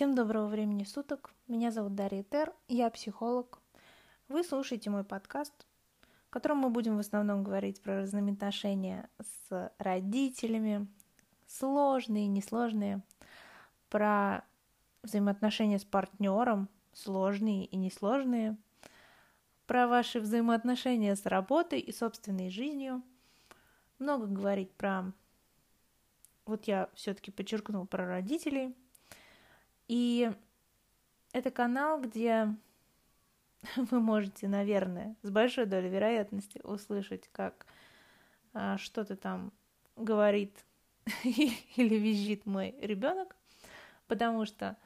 Всем доброго времени суток. Меня зовут Дарья Тер, я психолог. Вы слушаете мой подкаст, в котором мы будем в основном говорить про взаимоотношения с родителями, сложные, несложные, про взаимоотношения с партнером, сложные и несложные, про ваши взаимоотношения с работой и собственной жизнью, много говорить про вот я все-таки подчеркнула про родителей. И это канал, где вы можете, наверное, с большой долей вероятности услышать, как а, что-то там говорит или визжит мой ребенок, потому что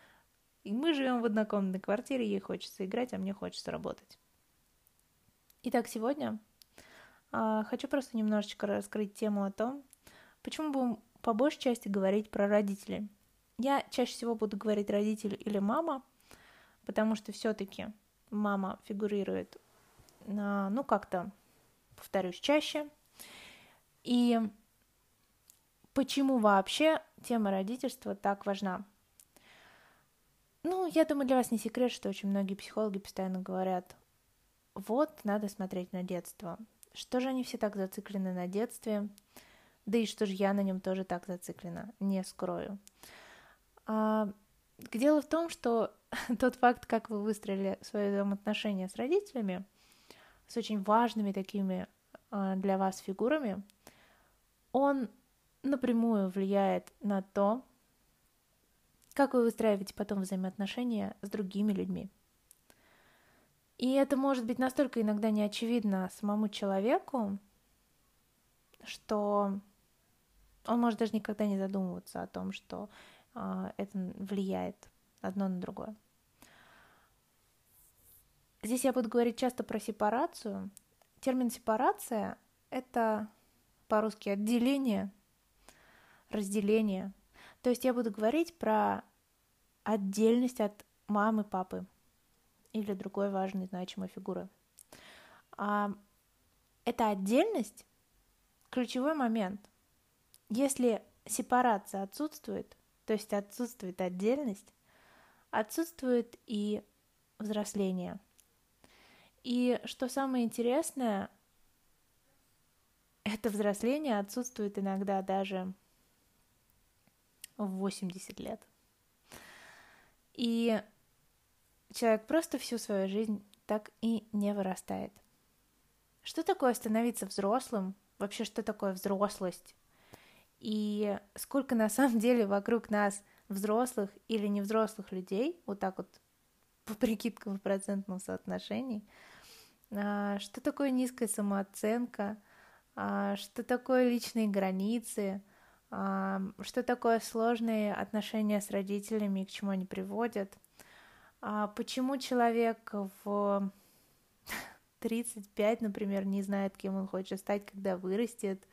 мы живем в однокомнатной квартире, ей хочется играть, а мне хочется работать. Итак, сегодня а, хочу просто немножечко раскрыть тему о том, почему бы по большей части говорить про родителей. Я чаще всего буду говорить родитель или мама, потому что все-таки мама фигурирует, ну как-то, повторюсь, чаще. И почему вообще тема родительства так важна? Ну, я думаю, для вас не секрет, что очень многие психологи постоянно говорят, вот, надо смотреть на детство. Что же они все так зациклены на детстве? Да и что же я на нем тоже так зациклена, не скрою. А, дело в том, что тот факт, как вы выстроили свои взаимоотношения с родителями, с очень важными такими а, для вас фигурами, он напрямую влияет на то, как вы выстраиваете потом взаимоотношения с другими людьми. И это может быть настолько иногда неочевидно самому человеку, что он может даже никогда не задумываться о том, что это влияет одно на другое. Здесь я буду говорить часто про сепарацию. Термин сепарация — это по-русски отделение, разделение. То есть я буду говорить про отдельность от мамы, папы или другой важной значимой фигуры. А эта отдельность — ключевой момент — если сепарация отсутствует, то есть отсутствует отдельность, отсутствует и взросление. И что самое интересное, это взросление отсутствует иногда даже в 80 лет. И человек просто всю свою жизнь так и не вырастает. Что такое становиться взрослым? Вообще, что такое взрослость? И сколько на самом деле вокруг нас взрослых или невзрослых людей, вот так вот по прикидкам в процентном соотношении, а, что такое низкая самооценка, а, что такое личные границы, а, что такое сложные отношения с родителями и к чему они приводят, почему человек в 35, например, не знает, кем он хочет стать, когда вырастет,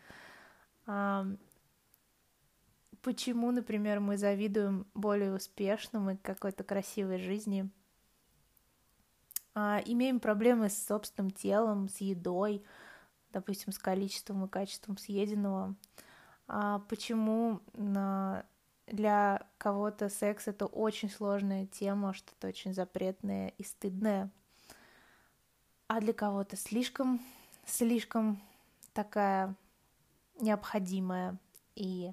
почему, например, мы завидуем более успешным и какой-то красивой жизни, а, имеем проблемы с собственным телом, с едой, допустим, с количеством и качеством съеденного, а, почему на для кого-то секс это очень сложная тема, что-то очень запретное и стыдное, а для кого-то слишком, слишком такая необходимая и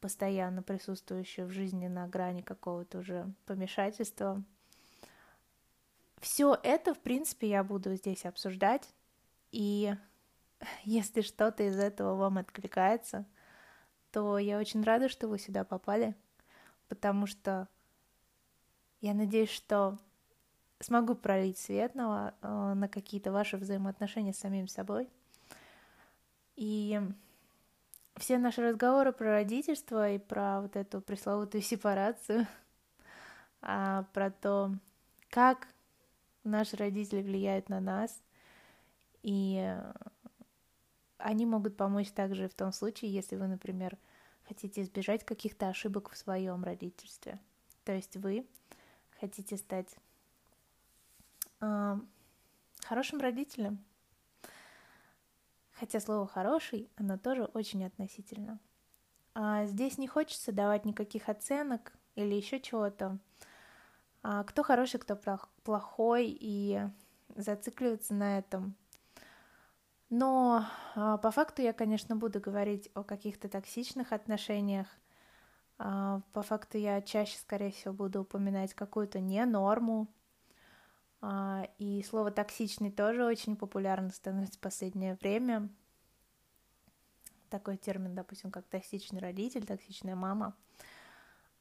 постоянно присутствующую в жизни на грани какого-то уже помешательства. Все это, в принципе, я буду здесь обсуждать, и если что-то из этого вам откликается, то я очень рада, что вы сюда попали, потому что я надеюсь, что смогу пролить свет на, э, на какие-то ваши взаимоотношения с самим собой. И все наши разговоры про родительство и про вот эту пресловутую сепарацию, а, про то, как наши родители влияют на нас, и они могут помочь также в том случае, если вы, например, хотите избежать каких-то ошибок в своем родительстве. То есть вы хотите стать э, хорошим родителем, Хотя слово «хороший», оно тоже очень относительно. А здесь не хочется давать никаких оценок, или еще чего-то. А, кто хороший, кто плохой, и зацикливаться на этом. Но а, по факту я, конечно, буду говорить о каких-то токсичных отношениях. А, по факту я чаще, скорее всего, буду упоминать какую-то не норму. И слово токсичный тоже очень популярно становится в последнее время. Такой термин, допустим, как токсичный родитель, токсичная мама.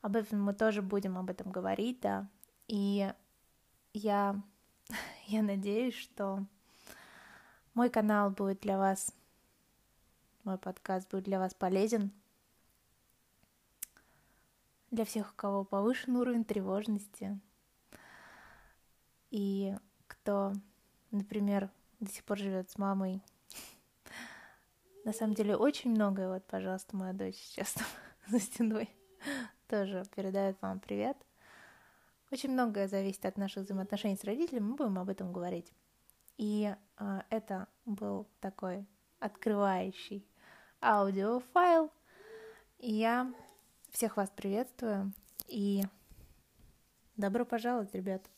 Об этом мы тоже будем об этом говорить, да. И я, я надеюсь, что мой канал будет для вас, мой подкаст будет для вас полезен. Для всех, у кого повышен уровень тревожности. И кто, например, до сих пор живет с мамой. На самом деле очень многое. Вот, пожалуйста, моя дочь сейчас там за стеной тоже передает вам привет. Очень многое зависит от наших взаимоотношений с родителями, мы будем об этом говорить. И а, это был такой открывающий аудиофайл. И я всех вас приветствую и добро пожаловать, ребят.